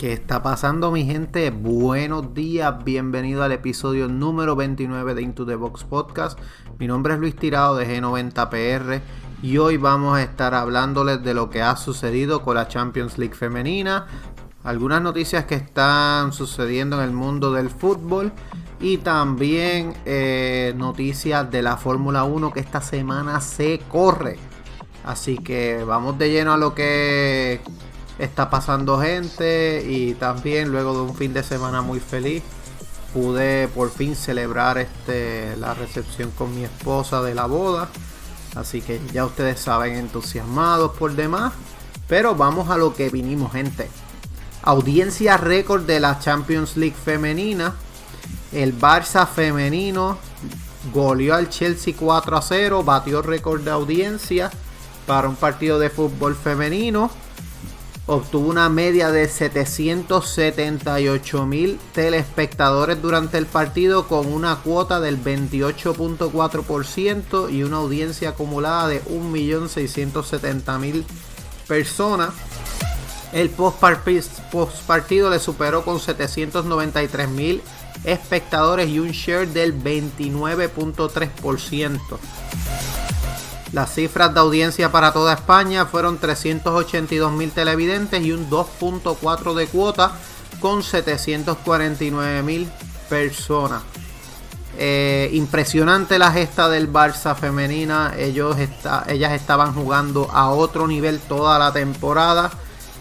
¿Qué está pasando mi gente? Buenos días, bienvenido al episodio número 29 de Into the Box Podcast. Mi nombre es Luis Tirado de G90PR y hoy vamos a estar hablándoles de lo que ha sucedido con la Champions League femenina, algunas noticias que están sucediendo en el mundo del fútbol y también eh, noticias de la Fórmula 1 que esta semana se corre. Así que vamos de lleno a lo que está pasando gente y también luego de un fin de semana muy feliz pude por fin celebrar este la recepción con mi esposa de la boda. Así que ya ustedes saben entusiasmados por demás. Pero vamos a lo que vinimos gente. Audiencia récord de la Champions League femenina. El Barça femenino goleó al Chelsea 4 a 0 batió récord de audiencia para un partido de fútbol femenino obtuvo una media de 778 mil telespectadores durante el partido con una cuota del 28.4% y una audiencia acumulada de 1.670.000 personas. El post partido le superó con 793 mil espectadores y un share del 29.3%. Las cifras de audiencia para toda España fueron 382 mil televidentes y un 2.4 de cuota con 749 mil personas. Eh, impresionante la gesta del Barça femenina. Ellos ellas estaban jugando a otro nivel toda la temporada.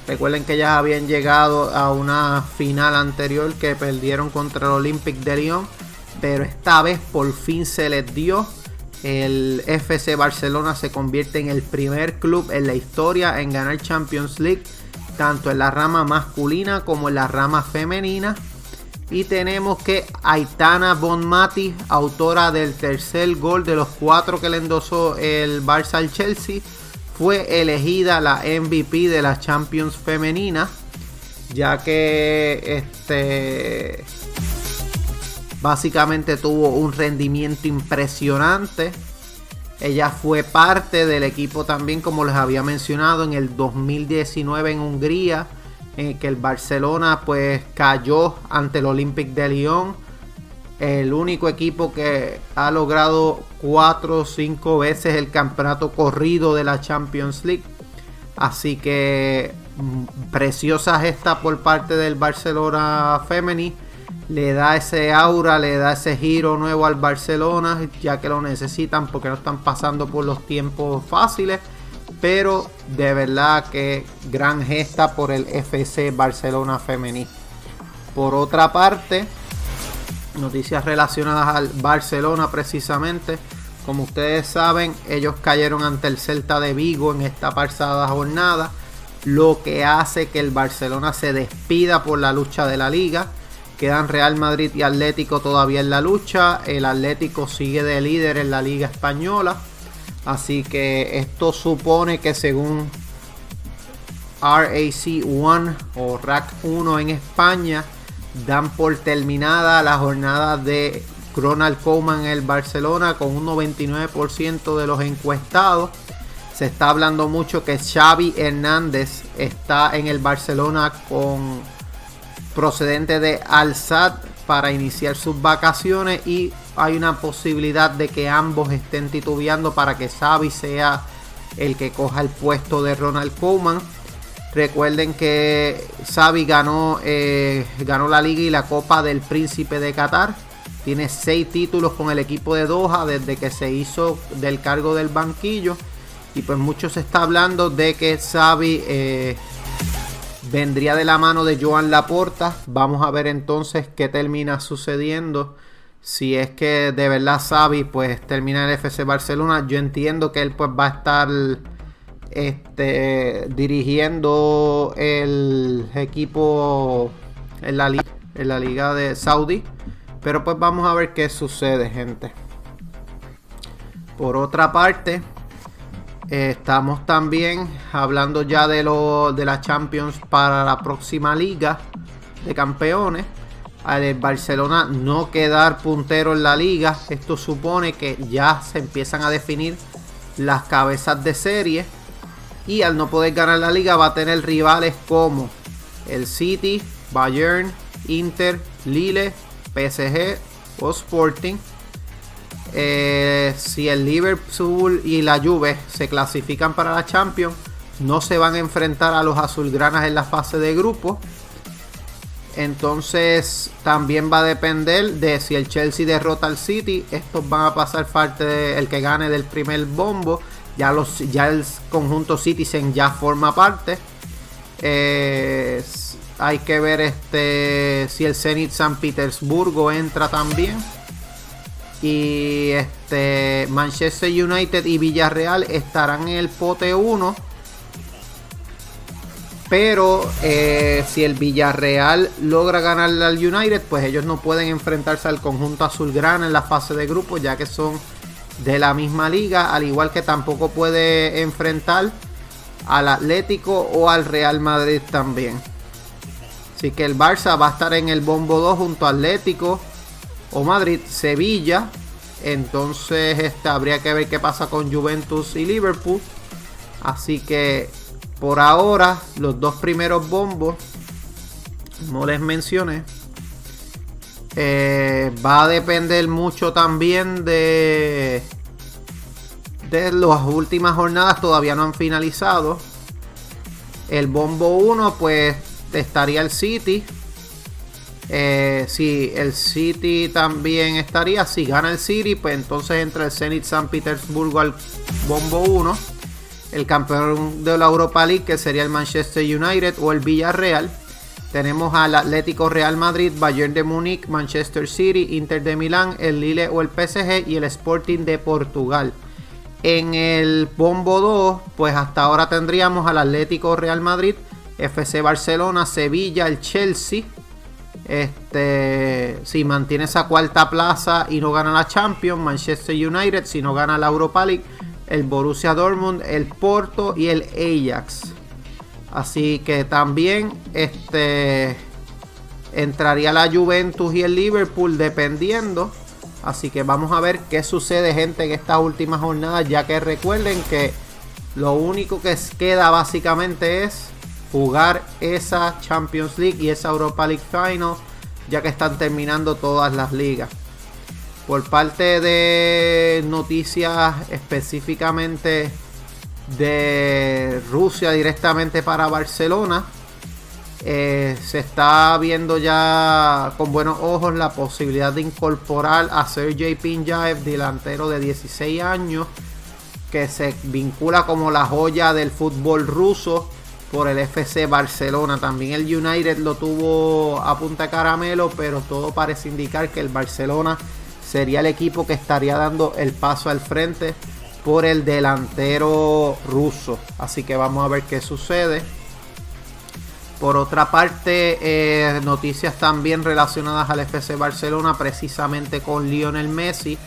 Recuerden que ellas habían llegado a una final anterior que perdieron contra el Olympic de Lyon. Pero esta vez por fin se les dio el FC Barcelona se convierte en el primer club en la historia en ganar Champions League, tanto en la rama masculina como en la rama femenina. Y tenemos que Aitana Bonmati, autora del tercer gol de los cuatro que le endosó el Barça al Chelsea, fue elegida la MVP de la Champions femenina, ya que este Básicamente tuvo un rendimiento impresionante. Ella fue parte del equipo también, como les había mencionado, en el 2019 en Hungría, en que el Barcelona pues cayó ante el Olympic de Lyon. El único equipo que ha logrado cuatro o cinco veces el campeonato corrido de la Champions League. Así que mm, preciosa gesta por parte del Barcelona Femení le da ese aura, le da ese giro nuevo al Barcelona, ya que lo necesitan porque no están pasando por los tiempos fáciles. Pero de verdad que gran gesta por el FC Barcelona Femení. Por otra parte, noticias relacionadas al Barcelona precisamente. Como ustedes saben, ellos cayeron ante el Celta de Vigo en esta pasada jornada. Lo que hace que el Barcelona se despida por la lucha de la liga Quedan Real Madrid y Atlético todavía en la lucha. El Atlético sigue de líder en la Liga Española. Así que esto supone que según RAC 1 o RAC 1 en España, dan por terminada la jornada de Ronald Koeman en el Barcelona con un 99% de los encuestados. Se está hablando mucho que Xavi Hernández está en el Barcelona con procedente de Al-Sad para iniciar sus vacaciones y hay una posibilidad de que ambos estén titubeando para que Xavi sea el que coja el puesto de Ronald Koeman. Recuerden que Xavi ganó, eh, ganó la liga y la Copa del Príncipe de Qatar. Tiene seis títulos con el equipo de Doha desde que se hizo del cargo del banquillo. Y pues mucho se está hablando de que Xavi eh, vendría de la mano de Joan Laporta. Vamos a ver entonces qué termina sucediendo. Si es que de verdad Xavi pues termina el FC Barcelona, yo entiendo que él pues va a estar este, dirigiendo el equipo en la, en la liga de Saudi. Pero pues vamos a ver qué sucede, gente. Por otra parte, estamos también hablando ya de, de la Champions para la próxima liga de campeones. Al Barcelona no quedar puntero en la liga, esto supone que ya se empiezan a definir las cabezas de serie. Y al no poder ganar la liga va a tener rivales como el City, Bayern, Inter, Lille, PSG o Sporting eh, si el Liverpool y la Juve se clasifican para la Champions, no se van a enfrentar a los azulgranas en la fase de grupo. Entonces también va a depender de si el Chelsea derrota al City. Estos van a pasar parte del que gane del primer bombo. Ya, los, ya el conjunto Citizen ya forma parte. Eh, hay que ver este si el Zenit San Petersburgo entra también. Y este Manchester United y Villarreal estarán en el pote 1. Pero eh, si el Villarreal logra ganarle al United, pues ellos no pueden enfrentarse al conjunto azulgrana en la fase de grupo, ya que son de la misma liga, al igual que tampoco puede enfrentar al Atlético o al Real Madrid también. Así que el Barça va a estar en el bombo 2 junto a Atlético, o Madrid, Sevilla. Entonces este, habría que ver qué pasa con Juventus y Liverpool. Así que por ahora los dos primeros bombos, no les mencioné. Eh, va a depender mucho también de, de las últimas jornadas, todavía no han finalizado. El bombo 1 pues estaría el City eh, si el City también estaría, si gana el City, pues entonces entra el Zenit San Petersburgo al bombo 1. El campeón de la Europa League, que sería el Manchester United o el Villarreal. Tenemos al Atlético Real Madrid, Bayern de Múnich, Manchester City, Inter de Milán, el Lille o el PSG y el Sporting de Portugal. En el bombo 2, pues hasta ahora tendríamos al Atlético Real Madrid, FC Barcelona, Sevilla, el Chelsea, este, si mantiene esa cuarta plaza y no gana la Champions, Manchester United, si no gana la Europa League, el Borussia Dortmund, el Porto y el Ajax. Así que también este, entraría la Juventus y el Liverpool dependiendo. Así que vamos a ver qué sucede, gente, en estas últimas jornadas. Ya que recuerden que lo único que queda básicamente es jugar esa Champions League y esa Europa League Final, ya que están terminando todas las ligas. Por parte de noticias específicamente de Rusia directamente para Barcelona, eh, se está viendo ya con buenos ojos la posibilidad de incorporar a Sergey Pinjaev, delantero de 16 años, que se vincula como la joya del fútbol ruso por el FC Barcelona. También el United lo tuvo a punta caramelo, pero todo parece indicar que el Barcelona sería el equipo que estaría dando el paso al frente por el delantero ruso. Así que vamos a ver qué sucede. Por otra parte, eh, noticias también relacionadas al FC Barcelona, precisamente con Lionel Messi,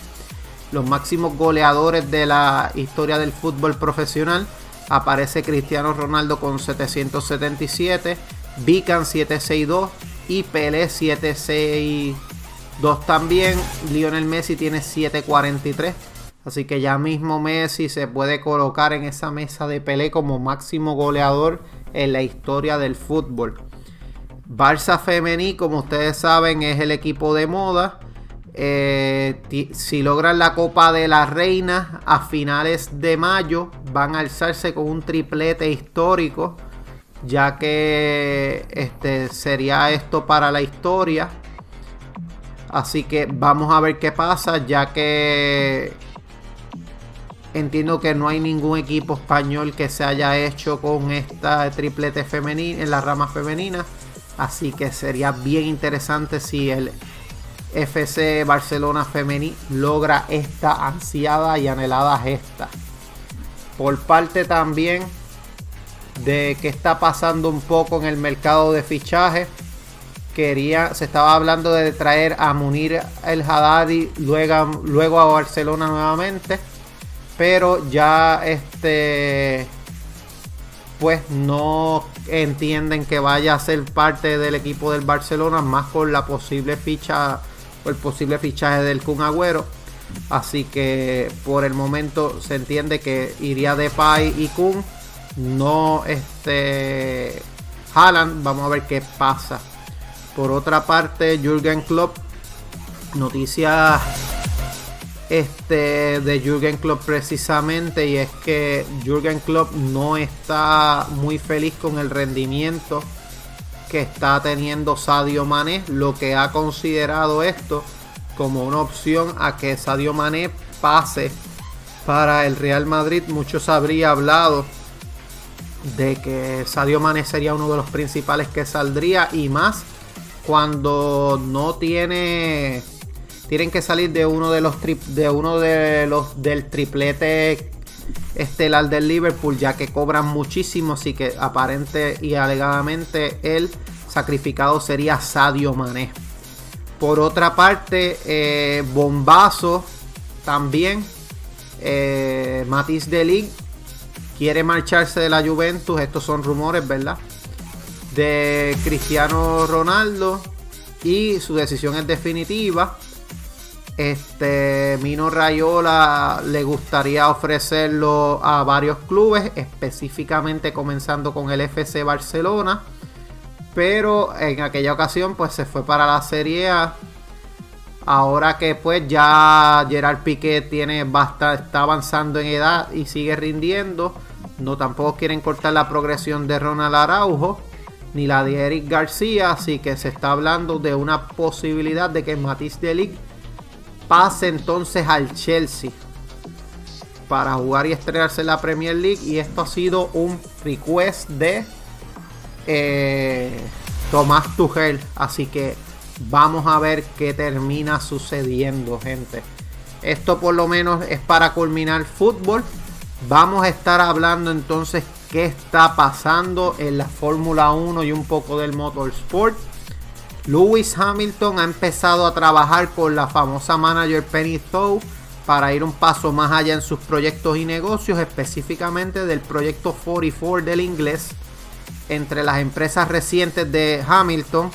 los máximos goleadores de la historia del fútbol profesional aparece Cristiano Ronaldo con 777, Vican 762 y Pelé 762 también. Lionel Messi tiene 743. Así que ya mismo Messi se puede colocar en esa mesa de Pelé como máximo goleador en la historia del fútbol. Barça Femení, como ustedes saben, es el equipo de moda. Eh, si logran la Copa de la Reina a finales de mayo, van a alzarse con un triplete histórico, ya que este, sería esto para la historia. Así que vamos a ver qué pasa, ya que entiendo que no hay ningún equipo español que se haya hecho con esta triplete femenina en la rama femenina. Así que sería bien interesante si el FC Barcelona Femení logra esta ansiada y anhelada gesta. Por parte también de que está pasando un poco en el mercado de fichajes. quería, se estaba hablando de traer a Munir el Haddadi luego, luego a Barcelona nuevamente, pero ya este pues no entienden que vaya a ser parte del equipo del Barcelona, más con la posible ficha el posible fichaje del Kun Agüero. Así que por el momento se entiende que iría de Pai y Kun, no este Haaland. Vamos a ver qué pasa. Por otra parte, Jürgen Klopp, noticias este, de Jürgen Klopp precisamente, y es que Jürgen Klopp no está muy feliz con el rendimiento que está teniendo Sadio Mané, lo que ha considerado esto como una opción a que Sadio Mané pase para el Real Madrid. Muchos habría hablado de que Sadio Mané sería uno de los principales que saldría y más cuando no tiene tienen que salir de uno de los de uno de los del triplete estelar del Liverpool ya que cobran muchísimo así que aparente y alegadamente el sacrificado sería Sadio Mané. Por otra parte eh, bombazo también. Eh, Matisse Delic quiere marcharse de la Juventus estos son rumores verdad de Cristiano Ronaldo y su decisión es definitiva. Este Mino Rayola le gustaría ofrecerlo a varios clubes, específicamente comenzando con el FC Barcelona. Pero en aquella ocasión pues se fue para la Serie A. Ahora que pues ya Gerard Piqué tiene bastante, está avanzando en edad y sigue rindiendo. No tampoco quieren cortar la progresión de Ronald Araujo ni la de Eric García, así que se está hablando de una posibilidad de que Matisse Delic pase entonces al Chelsea para jugar y estrenarse en la Premier League y esto ha sido un request de eh, Tomás Tuchel, así que vamos a ver qué termina sucediendo, gente. Esto por lo menos es para culminar fútbol. Vamos a estar hablando entonces qué está pasando en la Fórmula 1 y un poco del motorsport. Lewis Hamilton ha empezado a trabajar con la famosa manager Penny Thow para ir un paso más allá en sus proyectos y negocios, específicamente del proyecto 44 del inglés. Entre las empresas recientes de Hamilton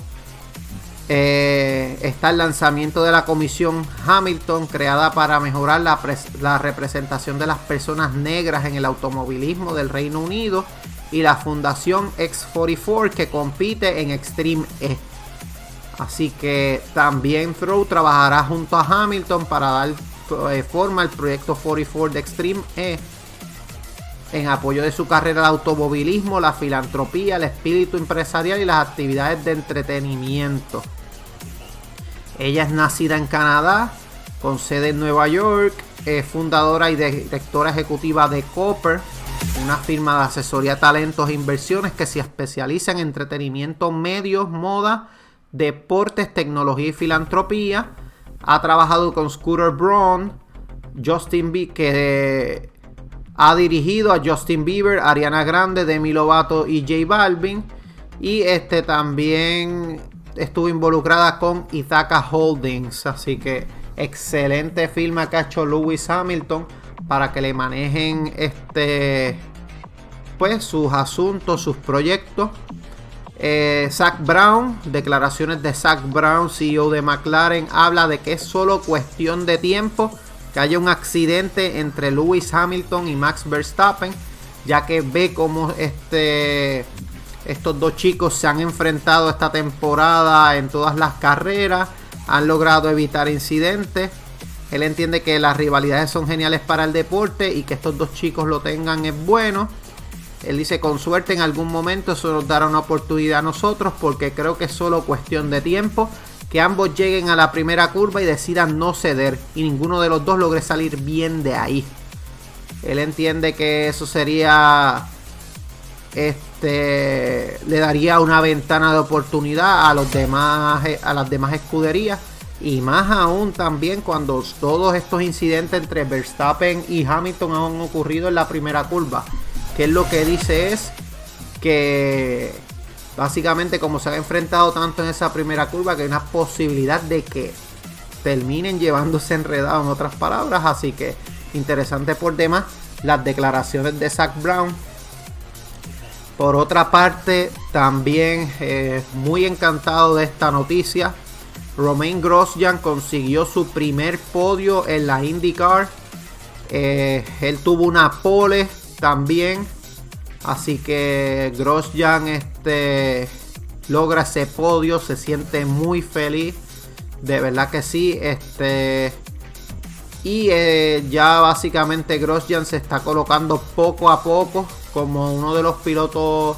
eh, está el lanzamiento de la comisión Hamilton creada para mejorar la, la, representación de las personas negras en el automovilismo del Reino Unido y la fundación X44 que compite en Extreme E. Así que también Throw trabajará junto a Hamilton para dar eh, forma al proyecto 44 de Extreme E en apoyo de su carrera de automovilismo, la filantropía, el espíritu empresarial y las actividades de entretenimiento. Ella es nacida en Canadá, con sede en Nueva York, es fundadora y directora ejecutiva de Copper, una firma de asesoría, talentos e inversiones que se especializa en entretenimiento, medios, moda, deportes, tecnología y filantropía. Ha trabajado con Scooter Braun, Justin Bieber, que ha dirigido a Justin Bieber, Ariana Grande, Demi Lovato y J Balvin. Y este también estuvo involucrada con Ithaca Holdings. Así que excelente firma que ha hecho Lewis Hamilton para que le manejen este pues sus asuntos, sus proyectos. Eh, Zach Brown, declaraciones de Zach Brown, CEO de McLaren, habla de que es solo cuestión de tiempo que haya un accidente entre Lewis Hamilton y Max Verstappen, ya que ve como este estos dos chicos se han enfrentado esta temporada en todas las carreras, han logrado evitar incidentes. Él entiende que las rivalidades son geniales para el deporte y que estos dos chicos lo tengan es bueno. Él dice, con suerte en algún momento eso nos dará una oportunidad a nosotros porque creo que es solo cuestión de tiempo que ambos lleguen a la primera curva y decidan no ceder y ninguno de los dos logre salir bien de ahí. Él entiende que eso sería este le daría una ventana de oportunidad a los demás a las demás escuderías y más aún también cuando todos estos incidentes entre Verstappen y Hamilton han ocurrido en la primera curva que es lo que dice es que básicamente como se ha enfrentado tanto en esa primera curva que hay una posibilidad de que terminen llevándose enredado en otras palabras. Así que interesante por demás las declaraciones de Zach Brown. Por otra parte, también eh, muy encantado de esta noticia. Romain Grosjean consiguió su primer podio en la IndyCar. Eh, él tuvo una pole también. Así que Grosjean este, logra ese podio. Se siente muy feliz. De verdad que sí. Este, y eh, ya básicamente Grosjean se está colocando poco a poco como uno de los pilotos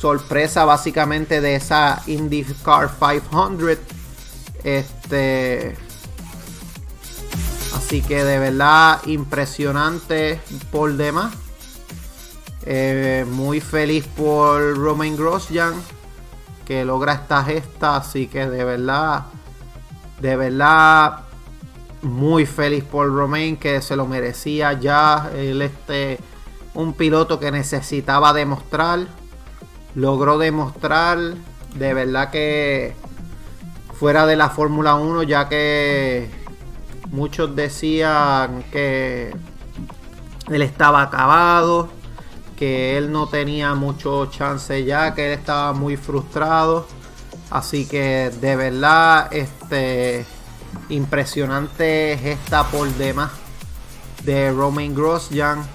sorpresa básicamente de esa IndyCar 500. Este. Así que de verdad impresionante por demás. Eh, muy feliz por Romain Grosjean que logra esta gesta. Así que de verdad, de verdad muy feliz por Romain que se lo merecía ya. Él este un piloto que necesitaba demostrar. Logró demostrar de verdad que fuera de la Fórmula 1 ya que muchos decían que él estaba acabado, que él no tenía mucho chance ya, que él estaba muy frustrado. Así que de verdad este impresionante gesta por demás de Romain Grosjean.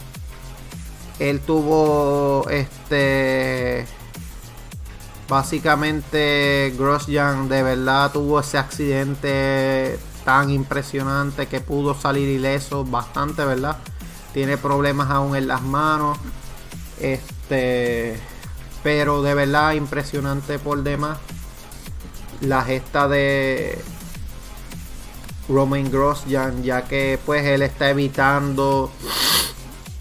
Él tuvo este básicamente Grosjean de verdad tuvo ese accidente tan impresionante que pudo salir ileso bastante, ¿verdad? Tiene problemas aún en las manos. Este pero de verdad impresionante por demás la gesta de Romain Grosjean, ya que pues él está evitando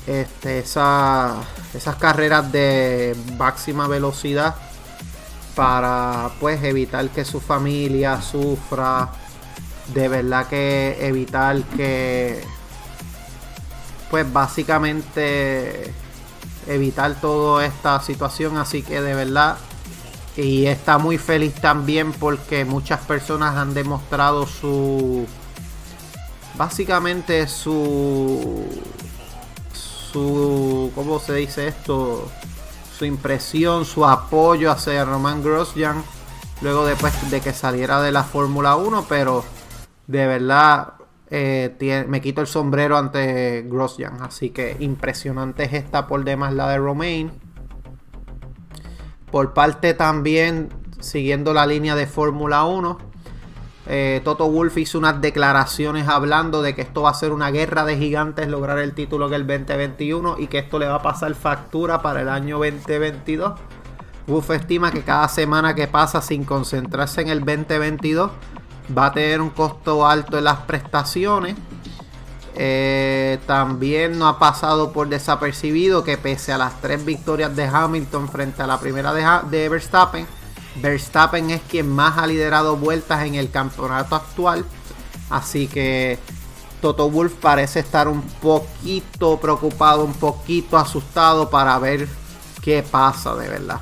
este, esa, esas carreras de máxima velocidad para pues evitar que su familia sufra, de verdad que evitar que pues básicamente evitar toda esta situación, así que de verdad y está muy feliz también porque muchas personas han demostrado su básicamente su su cómo se dice esto su impresión su apoyo hacia Roman Grosjean luego después de que saliera de la Fórmula 1 pero de verdad eh, me quito el sombrero ante Grosjean así que impresionante es esta por demás la de Romain por parte también, siguiendo la línea de Fórmula 1, eh, Toto Wolf hizo unas declaraciones hablando de que esto va a ser una guerra de gigantes lograr el título en el 2021 y que esto le va a pasar factura para el año 2022. Wolf estima que cada semana que pasa sin concentrarse en el 2022 va a tener un costo alto en las prestaciones eh, también no ha pasado por desapercibido que pese a las tres victorias de Hamilton frente a la primera de, Verstappen, Verstappen es quien más ha liderado vueltas en el campeonato actual. Así que Toto Wolf parece estar un poquito preocupado, un poquito asustado para ver qué pasa de verdad.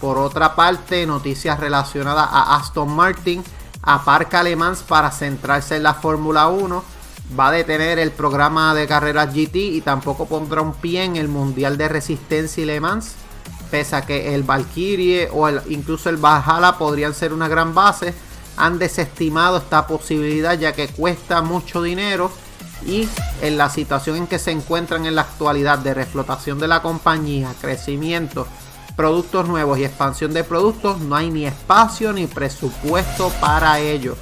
Por otra parte, noticias relacionadas a Aston Martin. Aparca Le Mans para centrarse en la Fórmula 1 va a detener el programa de carreras GT y tampoco pondrá un pie en el Mundial de Resistencia y Le Mans. Pese a que el Valkyrie o incluso el Valhalla podrían ser una gran base, han desestimado esta posibilidad ya que cuesta mucho dinero y en la situación en que se encuentran en la actualidad de reflotación de la compañía, crecimiento, productos nuevos y expansión de productos, no hay ni espacio ni presupuesto para ello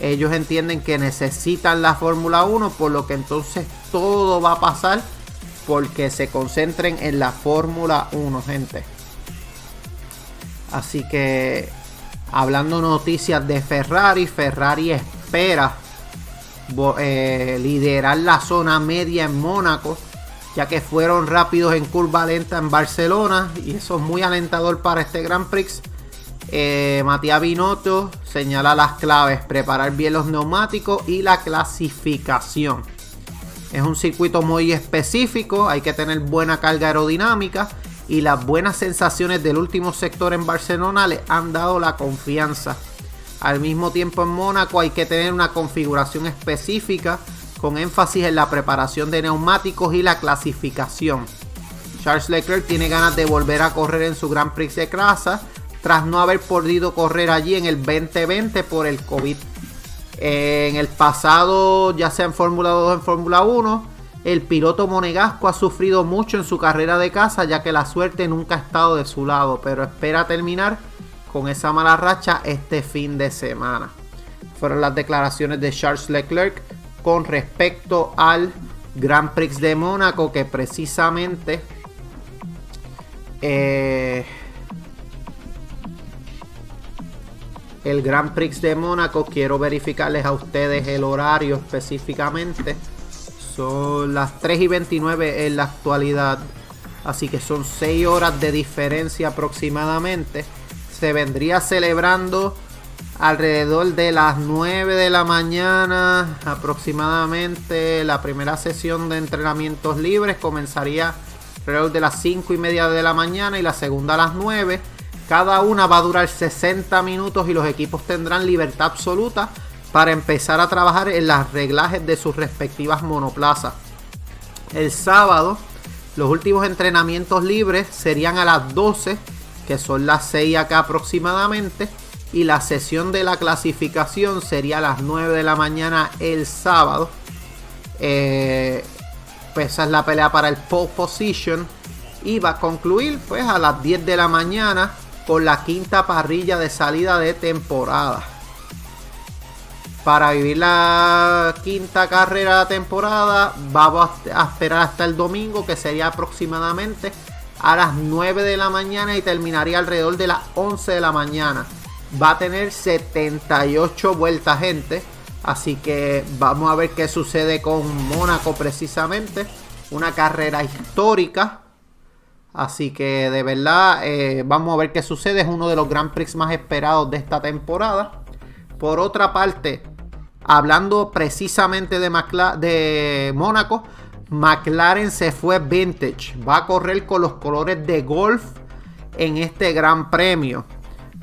ellos entienden que necesitan la Fórmula 1, por lo que entonces todo va a pasar porque se concentren en la Fórmula 1, gente. Así que hablando noticias de Ferrari, Ferrari espera eh, liderar la zona media en Mónaco, ya que fueron rápidos en curva lenta en Barcelona y eso es muy alentador para este Grand Prix. Eh, Matías Binotto señala las claves, preparar bien los neumáticos y la clasificación. Es un circuito muy específico, hay que tener buena carga aerodinámica y las buenas sensaciones del último sector en Barcelona le han dado la confianza. Al mismo tiempo en Mónaco hay que tener una configuración específica con énfasis en la preparación de neumáticos y la clasificación. Charles Leclerc tiene ganas de volver a correr en su Grand Prix de casa tras no haber podido correr allí en el 2020 por el COVID. En el pasado, ya sea en Fórmula 2 o en Fórmula 1, el piloto monegasco ha sufrido mucho en su carrera de casa ya que la suerte nunca ha estado de su lado, pero espera terminar con esa mala racha este fin de semana. Fueron las declaraciones de Charles Leclerc con respecto al Grand Prix de Mónaco que precisamente eh, el Grand Prix de Mónaco quiero verificarles a ustedes el horario específicamente son las 3 y 29 en la actualidad. Así que son 6 horas de diferencia aproximadamente. Se vendría celebrando alrededor de las 9 de la mañana aproximadamente. La primera sesión de entrenamientos libres comenzaría alrededor de las 5 y media de la mañana y la segunda a las 9. Cada una va a durar 60 minutos y los equipos tendrán libertad absoluta para empezar a trabajar en las reglajes de sus respectivas monoplazas. El sábado, los últimos entrenamientos libres serían a las 12, que son las 6 acá aproximadamente, y la sesión de la clasificación sería a las 9 de la mañana el sábado. Eh, pues esa es la pelea para el pole position y va a concluir pues a las 10 de la mañana con la quinta parrilla de salida de temporada para vivir la quinta carrera de temporada vamos a esperar hasta el domingo que sería aproximadamente a las 9 de la mañana y terminaría alrededor de las 11 de la mañana. Va a tener 78 vueltas gente. Así que vamos a ver qué sucede con Mónaco precisamente. Una carrera histórica. Así que de verdad eh, vamos a ver qué sucede. Es uno de los Grand Prix más esperados de esta temporada. Por otra parte, Hablando precisamente de, de Mónaco, McLaren se fue vintage. Va a correr con los colores de golf en este gran premio.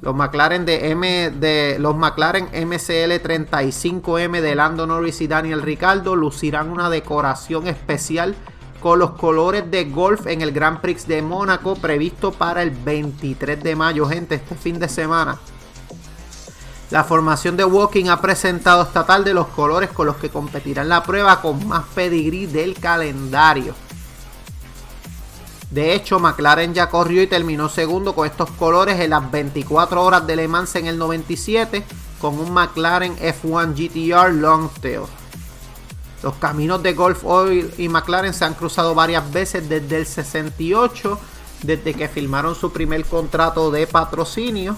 Los McLaren de M de los McLaren MCL 35M de Lando Norris y Daniel Ricardo lucirán una decoración especial con los colores de golf en el Grand Prix de Mónaco previsto para el 23 de mayo, gente, este fin de semana. La formación de Walking ha presentado esta tarde los colores con los que competirán la prueba con más pedigrí del calendario. De hecho, McLaren ya corrió y terminó segundo con estos colores en las 24 horas de Le Mans en el 97 con un McLaren F1 GTR Longtail. Los caminos de Golf Oil y McLaren se han cruzado varias veces desde el 68, desde que firmaron su primer contrato de patrocinio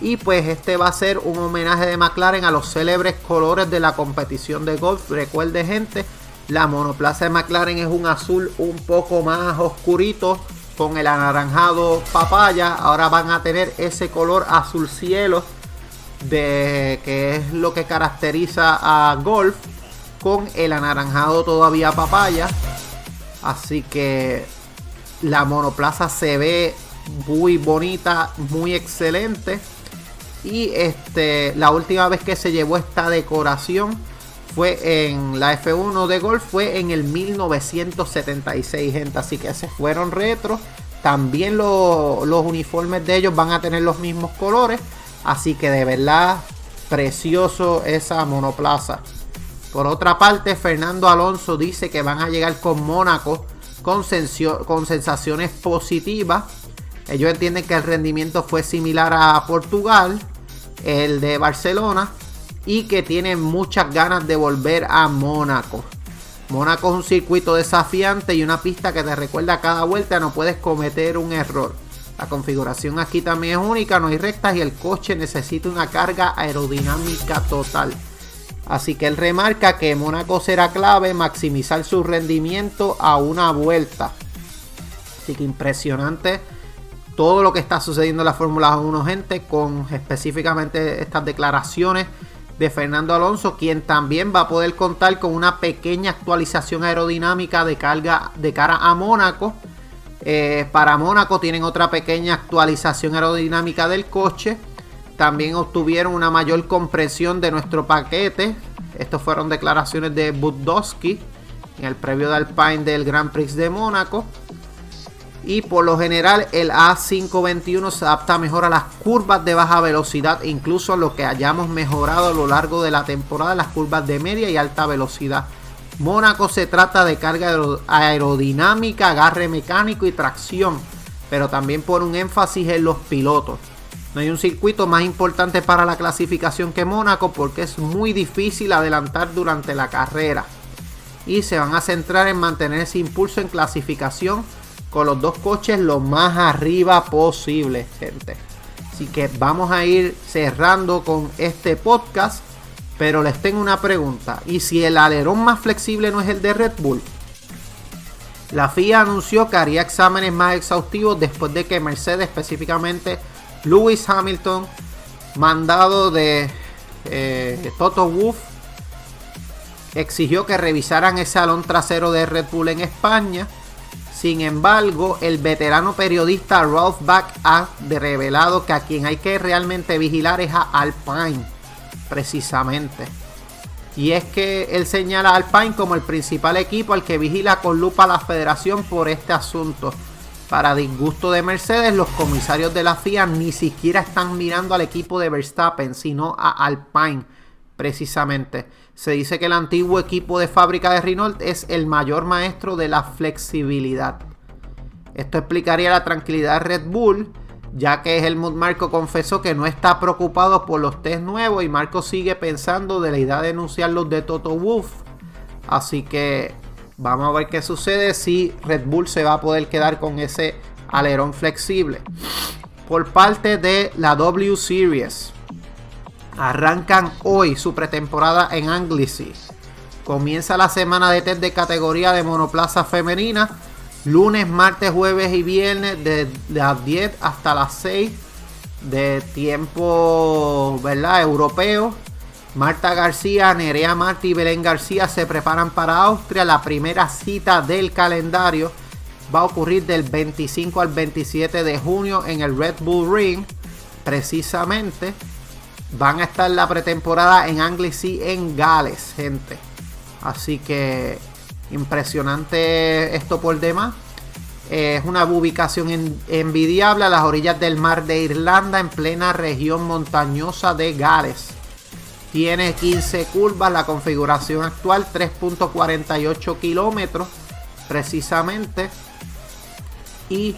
y pues este va a ser un homenaje de McLaren a los célebres colores de la competición de golf. Recuerde gente, la monoplaza de McLaren es un azul un poco más oscurito con el anaranjado papaya. Ahora van a tener ese color azul cielo de que es lo que caracteriza a Golf con el anaranjado todavía papaya. Así que la monoplaza se ve muy bonita, muy excelente. Y este, la última vez que se llevó esta decoración fue en la F1 de Golf, fue en el 1976, gente. Así que se fueron retro. También los uniformes de ellos van a tener los mismos colores. Así que de verdad, precioso esa monoplaza. Por otra parte, Fernando Alonso dice que van a llegar con Mónaco con, con sensaciones positivas. Ellos entienden que el rendimiento fue similar a Portugal el de Barcelona, y que tiene muchas ganas de volver a Mónaco. Mónaco es un circuito desafiante y una pista que te recuerda cada vuelta no puedes cometer un error. La configuración aquí también es única, no hay rectas y el coche necesita una carga aerodinámica total. Así que él remarca que Mónaco será clave maximizar su rendimiento a una vuelta. Así que impresionante todo lo que está sucediendo en la Fórmula 1, gente, con específicamente estas declaraciones de Fernando Alonso, quien también va a poder contar con una pequeña actualización aerodinámica de carga de cara a Mónaco, Eh, para Mónaco tienen otra pequeña actualización aerodinámica del coche. También obtuvieron una mayor compresión de nuestro paquete. Estas fueron declaraciones de Budowski en el previo de Alpine del Grand Prix de Mónaco. Y por lo general el A521 se adapta mejor a las curvas de baja velocidad, incluso lo que hayamos mejorado a lo largo de la temporada, las curvas de media y alta velocidad. Mónaco se trata de carga aerodinámica, agarre mecánico y tracción, pero también por un énfasis en los pilotos. No hay un circuito más importante para la clasificación que Mónaco porque es muy difícil adelantar durante la carrera. Y se van a centrar en mantener ese impulso en clasificación con los dos coches lo más arriba posible, gente. Así que vamos a ir cerrando con este podcast. Pero les tengo una pregunta. ¿Y si el alerón más flexible no es el de Red Bull? La FIA anunció que haría exámenes más exhaustivos después de que Mercedes, específicamente Lewis Hamilton, mandado de eh, Toto Wolff, exigió que revisaran ese alón trasero de Red Bull en España. Sin embargo, el veterano periodista Ralph Back ha revelado que a quien hay que realmente vigilar es a Alpine precisamente. Y es que él señala a Alpine como el principal equipo al que vigila con lupa la federación por este asunto. Para disgusto de Mercedes, los comisarios de la FIA ni siquiera están mirando al equipo de Verstappen, sino a Alpine, precisamente. Se dice que el antiguo equipo de fábrica de Renault es el mayor maestro de la flexibilidad. Esto explicaría la tranquilidad de Red Bull, ya que Helmut Marco confesó que no está preocupado por los test nuevos y Marco sigue pensando de la idea de denunciar los de Toto Wolff. Así que vamos a ver qué sucede si Red Bull se va a poder quedar con ese alerón flexible. Por parte de la W Series, arrancan hoy su pretemporada en Anglesey. Comienza la semana de test de categoría de monoplaza femenina lunes, martes, jueves y viernes de, las 10 hasta las 6 de tiempo ¿verdad? europeo. Marta García, Nerea Martí y Belén García se preparan para Austria. La primera cita del calendario va a ocurrir del 25 al 27 de junio en el Red Bull Ring. Precisamente van a estar la pretemporada en Anglesey en Gales, gente. Así que Impresionante esto por demás. Es una ubicación envidiable a las orillas del mar de Irlanda, en plena región montañosa de Gales. Tiene 15 curvas, la configuración actual 3.48 kilómetros precisamente. Y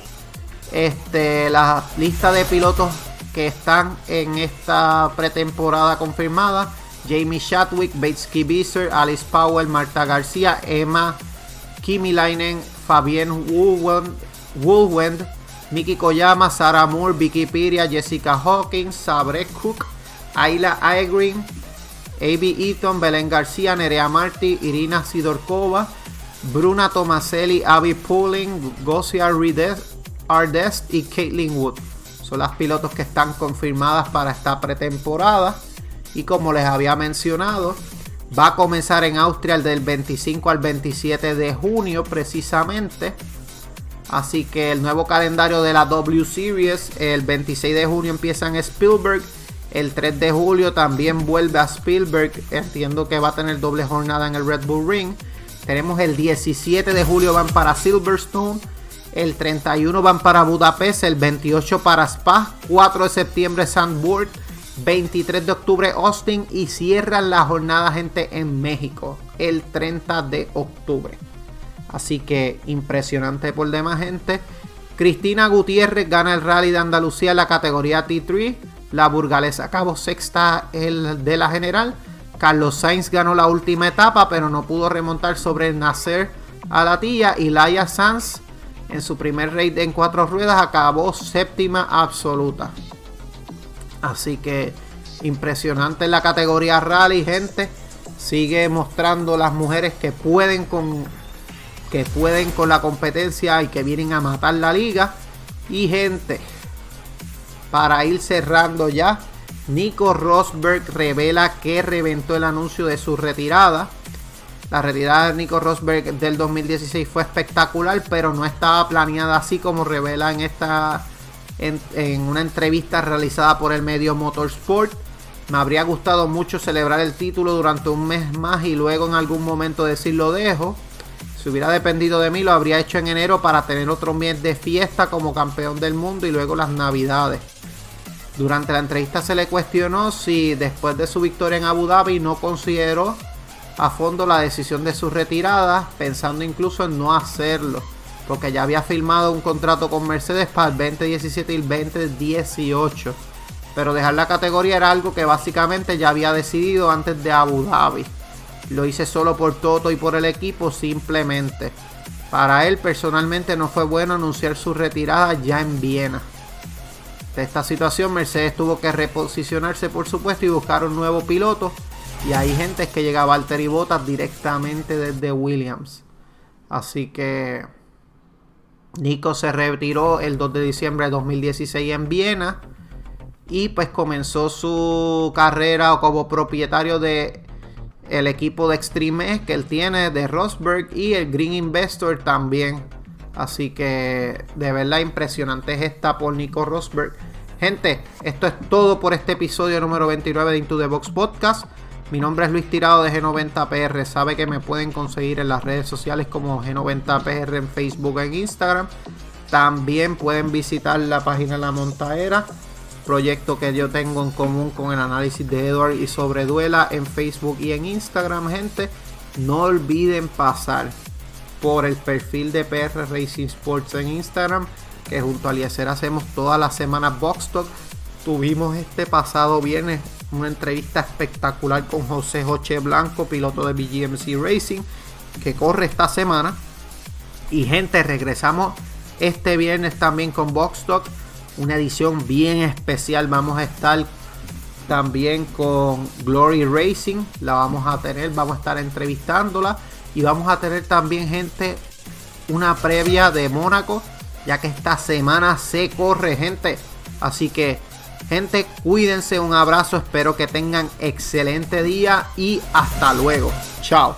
este, la lista de pilotos que están en esta pretemporada confirmada Jamie Shadwick, Bates Kibiser, Alice Powell, Marta García, Emma Kimilainen, Fabienne Woolwend, Miki Koyama, Sarah Moore, Vicky Piria, Jessica Hawkins, Sabre Cook, Ayla Aegrin, A.B. Eaton, Belén García, Nerea Marti, Irina Sidorkova, Bruna Tomaselli, Abby Pulling, Gosia Ardest y Caitlin Wood. Las pilotos que están confirmadas para esta pretemporada. Y como les había mencionado, va a comenzar en Austria el del 25 al 27 de junio precisamente. Así que el nuevo calendario de la W Series, el 26 de junio empieza en Spielberg. El 3 de julio también vuelve a Spielberg. Entiendo que va a tener doble jornada en el Red Bull Ring. Tenemos el 17 de julio van para Silverstone. El 31 van para Budapest. El 28 para Spa. 4 de septiembre Sandburg. 23 de octubre Austin y cierran la jornada gente en México el 30 de octubre. Así que impresionante por demás gente. Cristina Gutiérrez gana el rally de Andalucía en la categoría T3. La burgalesa acabó sexta el de la general. Carlos Sainz ganó la última etapa pero no pudo remontar sobre el Nacer a la tía. Y Laia Sanz en su primer raid en cuatro ruedas acabó séptima absoluta. Así que impresionante en la categoría rally, gente. Sigue mostrando las mujeres que pueden con que pueden con la competencia y que vienen a matar la liga. Y gente, para ir cerrando ya, Nico Rosberg revela que reventó el anuncio de su retirada. La retirada de Nico Rosberg del 2016 fue espectacular, pero no estaba planeada así como revela en esta en, una entrevista realizada por el medio Motorsport. Me habría gustado mucho celebrar el título durante un mes más y luego en algún momento decir lo dejo. Si hubiera dependido de mí, lo habría hecho en enero para tener otro mes de fiesta como campeón del mundo y luego las navidades. Durante la entrevista se le cuestionó si después de su victoria en Abu Dhabi no consideró a fondo la decisión de su retirada, pensando incluso en no hacerlo porque ya había firmado un contrato con Mercedes para el 2017 y el 2018. Pero dejar la categoría era algo que básicamente ya había decidido antes de Abu Dhabi. Lo hice solo por Toto y por el equipo simplemente. Para él personalmente no fue bueno anunciar su retirada ya en Viena. De esta situación Mercedes tuvo que reposicionarse por supuesto y buscar un nuevo piloto. Y hay gente que llega a Valtteri Bottas directamente desde Williams. Así que Nico se retiró el 2 de diciembre de 2016 en Viena y pues comenzó su carrera como propietario de el equipo de Extreme que él tiene de Rosberg y el Green Investor también. Así que de verdad impresionante es esta por Nico Rosberg. Gente, esto es todo por este episodio número 29 de Into the Box Podcast. Mi nombre es Luis Tirado de G90PR. Sabe que me pueden conseguir en las redes sociales como G90PR en Facebook e Instagram. También pueden visitar la página La Montaera, proyecto que yo tengo en común con el análisis de Edward y sobre Duela en Facebook y en Instagram, gente. No olviden pasar por el perfil de PR Racing Sports en Instagram, que junto a Eliezer hacemos todas las semanas Box Talk. Tuvimos este pasado viernes una entrevista espectacular con José Joche Blanco, piloto de BGMC Racing, que corre esta semana. Y gente, regresamos este viernes también con Box Talk, una edición bien especial. Vamos a estar también con Glory Racing, la vamos a tener, vamos a estar entrevistándola y vamos a tener también gente una previa de Mónaco, ya que esta semana se corre, gente. Así que Gente, cuídense, un abrazo, espero que tengan excelente día y hasta luego. Chao.